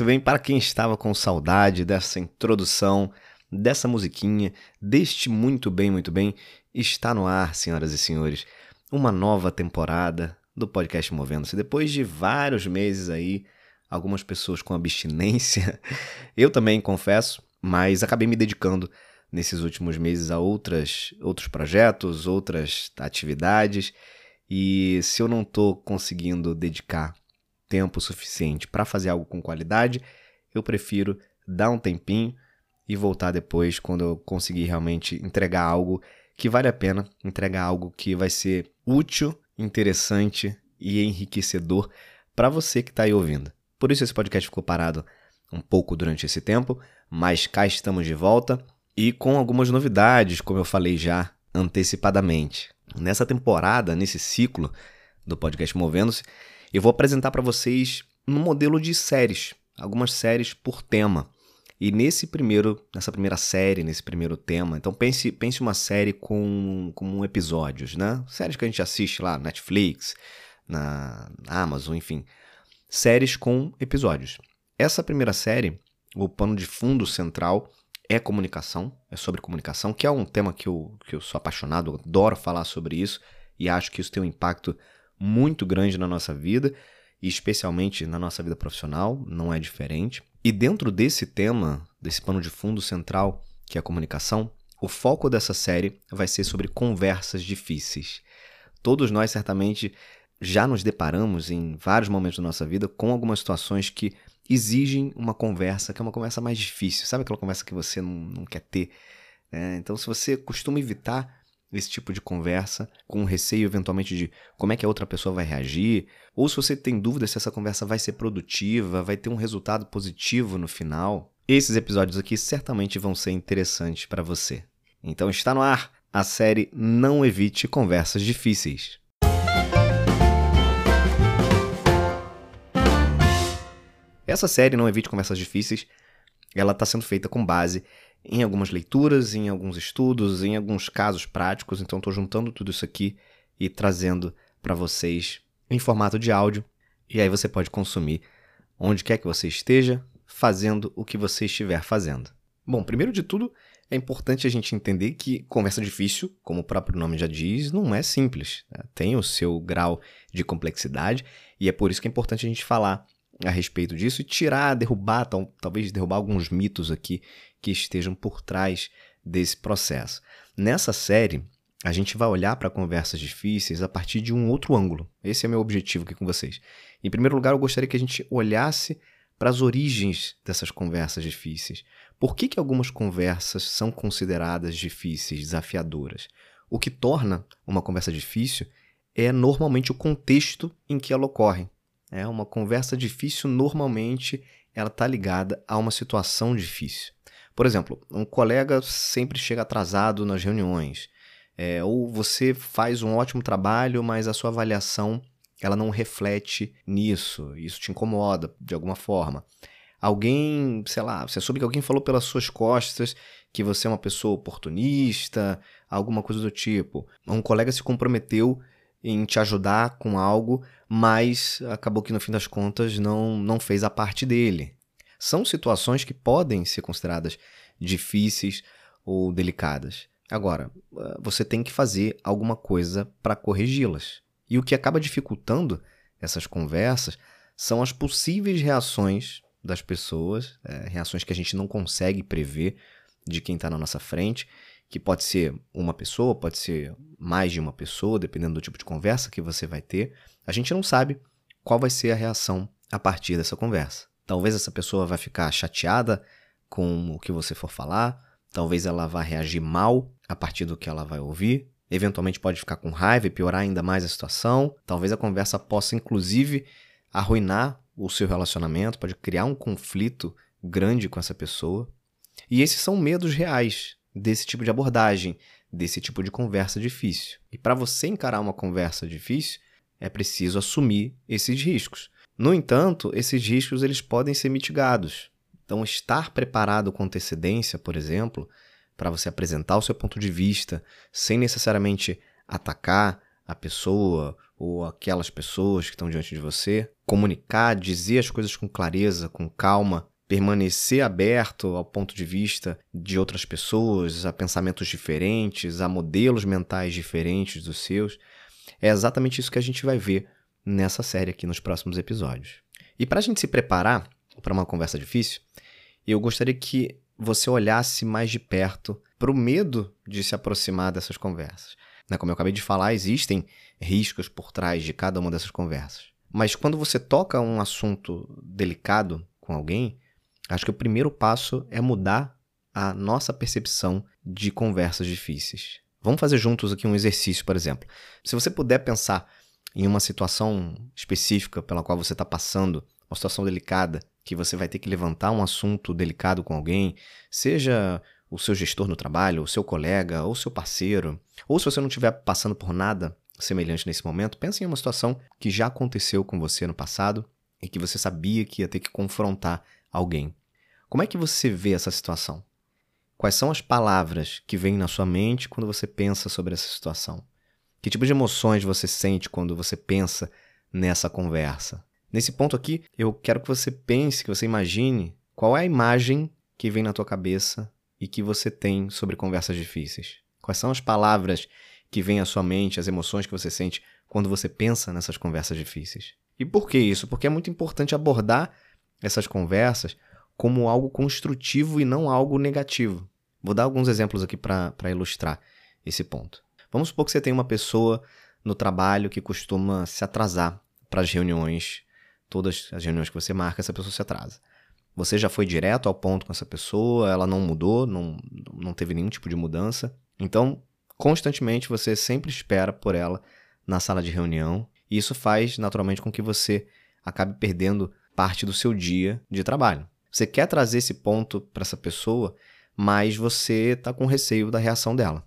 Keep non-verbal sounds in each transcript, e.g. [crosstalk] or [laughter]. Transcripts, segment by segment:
muito bem. Para quem estava com saudade dessa introdução, dessa musiquinha, deste muito bem, muito bem, está no ar, senhoras e senhores, uma nova temporada do podcast Movendo-se. Depois de vários meses aí, algumas pessoas com abstinência, [laughs] eu também confesso, mas acabei me dedicando nesses últimos meses a outras, outros projetos, outras atividades. E se eu não estou conseguindo dedicar tempo suficiente para fazer algo com qualidade, eu prefiro dar um tempinho e voltar depois quando eu conseguir realmente entregar algo que vale a pena, entregar algo que vai ser útil, interessante e enriquecedor para você que está aí ouvindo. Por isso esse podcast ficou parado um pouco durante esse tempo, mas cá estamos de volta e com algumas novidades, como eu falei já antecipadamente. Nessa temporada, nesse ciclo do podcast Movendo-se, eu vou apresentar para vocês um modelo de séries, algumas séries por tema. E nesse primeiro, nessa primeira série, nesse primeiro tema, então pense, pense uma série com, com episódios, né? Séries que a gente assiste lá, Netflix, na Amazon, enfim. Séries com episódios. Essa primeira série, o pano de fundo central é comunicação, é sobre comunicação, que é um tema que eu, que eu sou apaixonado, adoro falar sobre isso e acho que isso tem um impacto muito grande na nossa vida e especialmente na nossa vida profissional, não é diferente. E dentro desse tema, desse pano de fundo central, que é a comunicação, o foco dessa série vai ser sobre conversas difíceis. Todos nós certamente já nos deparamos em vários momentos da nossa vida com algumas situações que exigem uma conversa, que é uma conversa mais difícil. Sabe aquela conversa que você não, não quer ter? É, então, se você costuma evitar esse tipo de conversa, com receio eventualmente de como é que a outra pessoa vai reagir, ou se você tem dúvida se essa conversa vai ser produtiva, vai ter um resultado positivo no final, esses episódios aqui certamente vão ser interessantes para você. Então está no ar a série Não Evite Conversas Difíceis. Essa série Não Evite Conversas Difíceis, ela está sendo feita com base em algumas leituras, em alguns estudos, em alguns casos práticos. Então, estou juntando tudo isso aqui e trazendo para vocês em formato de áudio. E aí você pode consumir onde quer que você esteja, fazendo o que você estiver fazendo. Bom, primeiro de tudo, é importante a gente entender que conversa difícil, como o próprio nome já diz, não é simples. Né? Tem o seu grau de complexidade e é por isso que é importante a gente falar a respeito disso e tirar, derrubar, tal, talvez derrubar alguns mitos aqui que estejam por trás desse processo. Nessa série, a gente vai olhar para conversas difíceis a partir de um outro ângulo. Esse é meu objetivo aqui com vocês. Em primeiro lugar, eu gostaria que a gente olhasse para as origens dessas conversas difíceis. Por que, que algumas conversas são consideradas difíceis, desafiadoras? O que torna uma conversa difícil é normalmente o contexto em que ela ocorre. É uma conversa difícil normalmente ela está ligada a uma situação difícil. Por exemplo, um colega sempre chega atrasado nas reuniões, é, ou você faz um ótimo trabalho, mas a sua avaliação ela não reflete nisso, isso te incomoda de alguma forma. Alguém, sei lá, você soube que alguém falou pelas suas costas que você é uma pessoa oportunista, alguma coisa do tipo. Um colega se comprometeu em te ajudar com algo, mas acabou que no fim das contas não, não fez a parte dele. São situações que podem ser consideradas difíceis ou delicadas. Agora, eh, você tem que fazer alguma coisa para corrigi-las. E o que acaba dificultando essas conversas são as possíveis reações das pessoas, é, reações que a gente não consegue prever de quem está na nossa frente que pode ser uma pessoa, pode ser mais de uma pessoa, dependendo do tipo de conversa que você vai ter. A gente não sabe qual vai ser a reação a partir dessa conversa. Talvez essa pessoa vai ficar chateada com o que você for falar, talvez ela vá reagir mal a partir do que ela vai ouvir, eventualmente pode ficar com raiva e piorar ainda mais a situação. Talvez a conversa possa, inclusive, arruinar o seu relacionamento, pode criar um conflito grande com essa pessoa. E esses são medos reais desse tipo de abordagem, desse tipo de conversa difícil. E para você encarar uma conversa difícil, é preciso assumir esses riscos. No entanto, esses riscos eles podem ser mitigados. Então, estar preparado com antecedência, por exemplo, para você apresentar o seu ponto de vista, sem necessariamente atacar a pessoa ou aquelas pessoas que estão diante de você, comunicar, dizer as coisas com clareza, com calma, permanecer aberto ao ponto de vista de outras pessoas, a pensamentos diferentes, a modelos mentais diferentes dos seus. É exatamente isso que a gente vai ver nessa série aqui nos próximos episódios. E para a gente se preparar para uma conversa difícil, eu gostaria que você olhasse mais de perto para o medo de se aproximar dessas conversas. Né? Como eu acabei de falar, existem riscos por trás de cada uma dessas conversas. Mas quando você toca um assunto delicado com alguém, acho que o primeiro passo é mudar a nossa percepção de conversas difíceis. Vamos fazer juntos aqui um exercício, por exemplo. Se você puder pensar em uma situação específica pela qual você está passando, uma situação delicada, que você vai ter que levantar um assunto delicado com alguém, seja o seu gestor no trabalho, o seu colega, ou seu parceiro, ou se você não estiver passando por nada semelhante nesse momento, pense em uma situação que já aconteceu com você no passado e que você sabia que ia ter que confrontar alguém. Como é que você vê essa situação? Quais são as palavras que vêm na sua mente quando você pensa sobre essa situação? Que tipo de emoções você sente quando você pensa nessa conversa? Nesse ponto aqui, eu quero que você pense, que você imagine qual é a imagem que vem na tua cabeça e que você tem sobre conversas difíceis? Quais são as palavras que vêm à sua mente, as emoções que você sente quando você pensa nessas conversas difíceis? E por que isso? Porque é muito importante abordar essas conversas como algo construtivo e não algo negativo. Vou dar alguns exemplos aqui para ilustrar esse ponto. Vamos supor que você tem uma pessoa no trabalho que costuma se atrasar para as reuniões, todas as reuniões que você marca, essa pessoa se atrasa. Você já foi direto ao ponto com essa pessoa, ela não mudou, não, não teve nenhum tipo de mudança. Então, constantemente você sempre espera por ela na sala de reunião, e isso faz naturalmente com que você acabe perdendo parte do seu dia de trabalho. Você quer trazer esse ponto para essa pessoa, mas você está com receio da reação dela.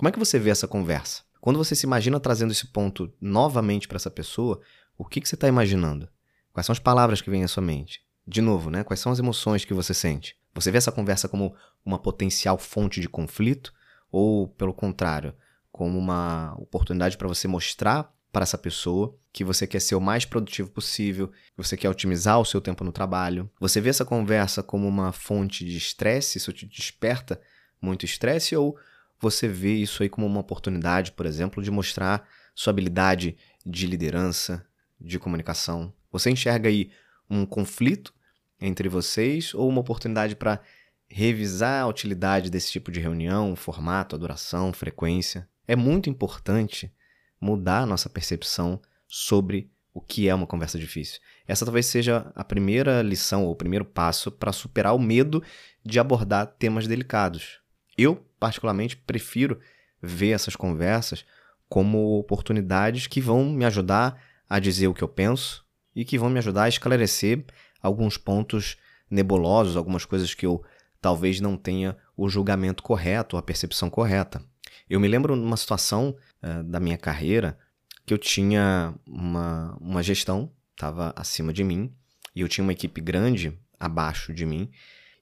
Como é que você vê essa conversa? Quando você se imagina trazendo esse ponto novamente para essa pessoa, o que, que você está imaginando? Quais são as palavras que vêm à sua mente? De novo, né? Quais são as emoções que você sente? Você vê essa conversa como uma potencial fonte de conflito ou, pelo contrário, como uma oportunidade para você mostrar para essa pessoa que você quer ser o mais produtivo possível, que você quer otimizar o seu tempo no trabalho. Você vê essa conversa como uma fonte de estresse, isso te desperta muito estresse ou você vê isso aí como uma oportunidade, por exemplo, de mostrar sua habilidade de liderança, de comunicação? Você enxerga aí um conflito entre vocês ou uma oportunidade para revisar a utilidade desse tipo de reunião, formato, duração, frequência? É muito importante mudar a nossa percepção sobre o que é uma conversa difícil. Essa talvez seja a primeira lição ou o primeiro passo para superar o medo de abordar temas delicados. Eu, particularmente, prefiro ver essas conversas como oportunidades que vão me ajudar a dizer o que eu penso e que vão me ajudar a esclarecer alguns pontos nebulosos, algumas coisas que eu talvez não tenha o julgamento correto, a percepção correta. Eu me lembro numa situação uh, da minha carreira que eu tinha uma, uma gestão, estava acima de mim, e eu tinha uma equipe grande abaixo de mim,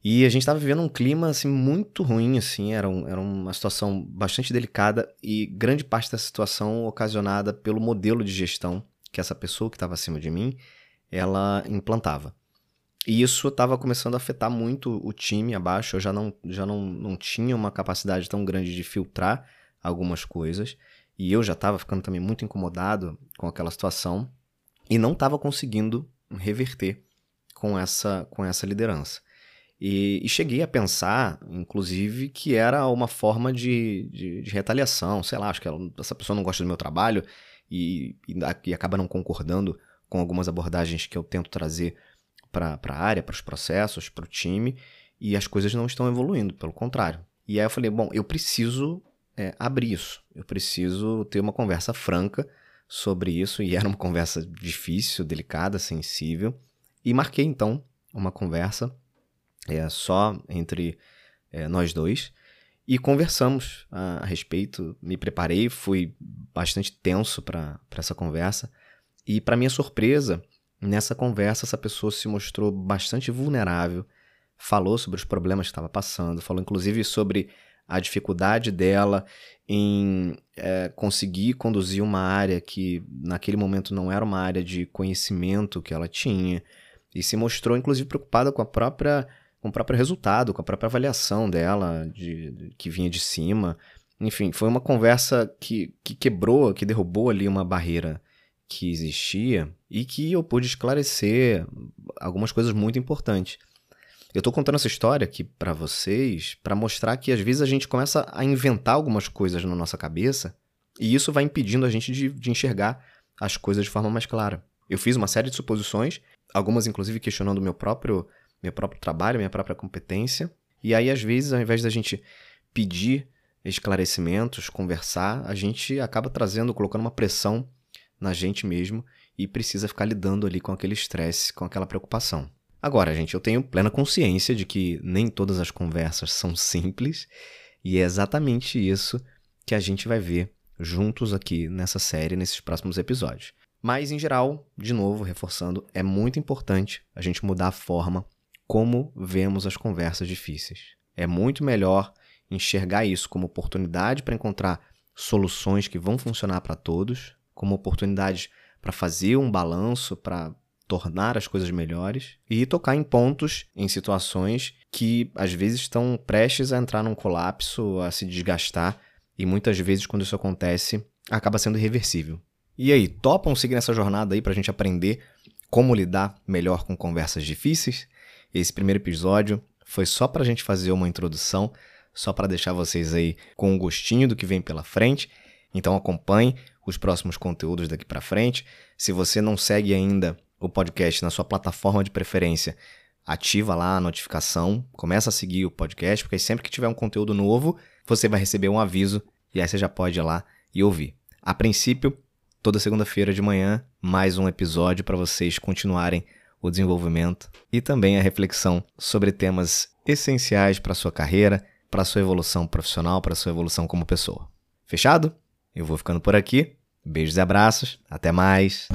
e a gente estava vivendo um clima assim muito ruim, assim, era, um, era uma situação bastante delicada e grande parte dessa situação ocasionada pelo modelo de gestão que essa pessoa que estava acima de mim, ela implantava. E isso estava começando a afetar muito o time abaixo. Eu já não, já não, não tinha uma capacidade tão grande de filtrar algumas coisas. E eu já estava ficando também muito incomodado com aquela situação e não estava conseguindo reverter com essa, com essa liderança. E, e, cheguei a pensar, inclusive, que era uma forma de, de, de retaliação. Sei lá, acho que ela, essa pessoa não gosta do meu trabalho e, e, e acaba não concordando com algumas abordagens que eu tento trazer para a área, para os processos, para o time, e as coisas não estão evoluindo, pelo contrário. E aí eu falei, bom, eu preciso é, abrir isso, eu preciso ter uma conversa franca sobre isso, e [laughs] era uma conversa difícil, delicada, sensível, e marquei então uma conversa é, só entre é, nós dois, e conversamos a, a, respeito. Me preparei, fui bastante tenso para essa conversa. E, para minha surpresa, nessa conversa, essa pessoa se mostrou bastante vulnerável, falou sobre os problemas que estava passando, falou inclusive sobre a dificuldade dela em é, conseguir conduzir uma área que naquele momento não era uma área de conhecimento que ela tinha e se mostrou inclusive preocupada com a própria com o próprio resultado, com a própria avaliação dela de, de que vinha de cima. Enfim, foi uma conversa que, que quebrou, que derrubou ali uma barreira que existia e que eu pude esclarecer algumas coisas muito importantes. Eu estou contando essa história aqui para vocês para mostrar que às vezes a gente começa a inventar algumas coisas na nossa cabeça e isso vai impedindo a gente de, de enxergar as coisas de forma mais clara. Eu fiz uma série de suposições, algumas inclusive questionando meu próprio meu próprio trabalho, minha própria competência. E aí às vezes ao invés da gente pedir esclarecimentos, conversar, a gente acaba trazendo, colocando uma pressão na gente mesmo e precisa ficar lidando ali com aquele estresse, com aquela preocupação. Agora, gente, eu tenho plena consciência de que nem todas as conversas são simples e é exatamente isso que a gente vai ver juntos aqui nessa série, nesses próximos episódios. Mas, em geral, de novo, reforçando, é muito importante a gente mudar a forma como vemos as conversas difíceis. É muito melhor enxergar isso como oportunidade para encontrar soluções que vão funcionar para todos, como oportunidades para fazer um balanço, para tornar as coisas melhores e tocar em pontos, em situações que às vezes estão prestes a entrar num colapso, a se desgastar e muitas vezes quando isso acontece acaba sendo irreversível. E aí, topam seguir nessa jornada aí para a gente aprender como lidar melhor com conversas difíceis? Esse primeiro episódio foi só para a gente fazer uma introdução, só para deixar vocês aí com um gostinho do que vem pela frente. Então acompanhe os próximos conteúdos daqui para frente. Se você não segue ainda o podcast na sua plataforma de preferência, ativa lá a notificação, começa a seguir o podcast, porque sempre que tiver um conteúdo novo, você vai receber um aviso e aí você já pode ir lá e ouvir. A princípio, toda segunda-feira de manhã, mais um episódio para vocês continuarem o desenvolvimento e também a reflexão sobre temas essenciais para sua carreira, para sua evolução profissional, para sua evolução como pessoa. Fechado? Eu vou ficando por aqui. Beijos e abraços. Até mais.